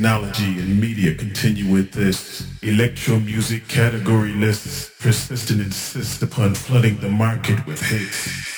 technology and media continue with this. Electro music category lists persist and insist upon flooding the market with hits.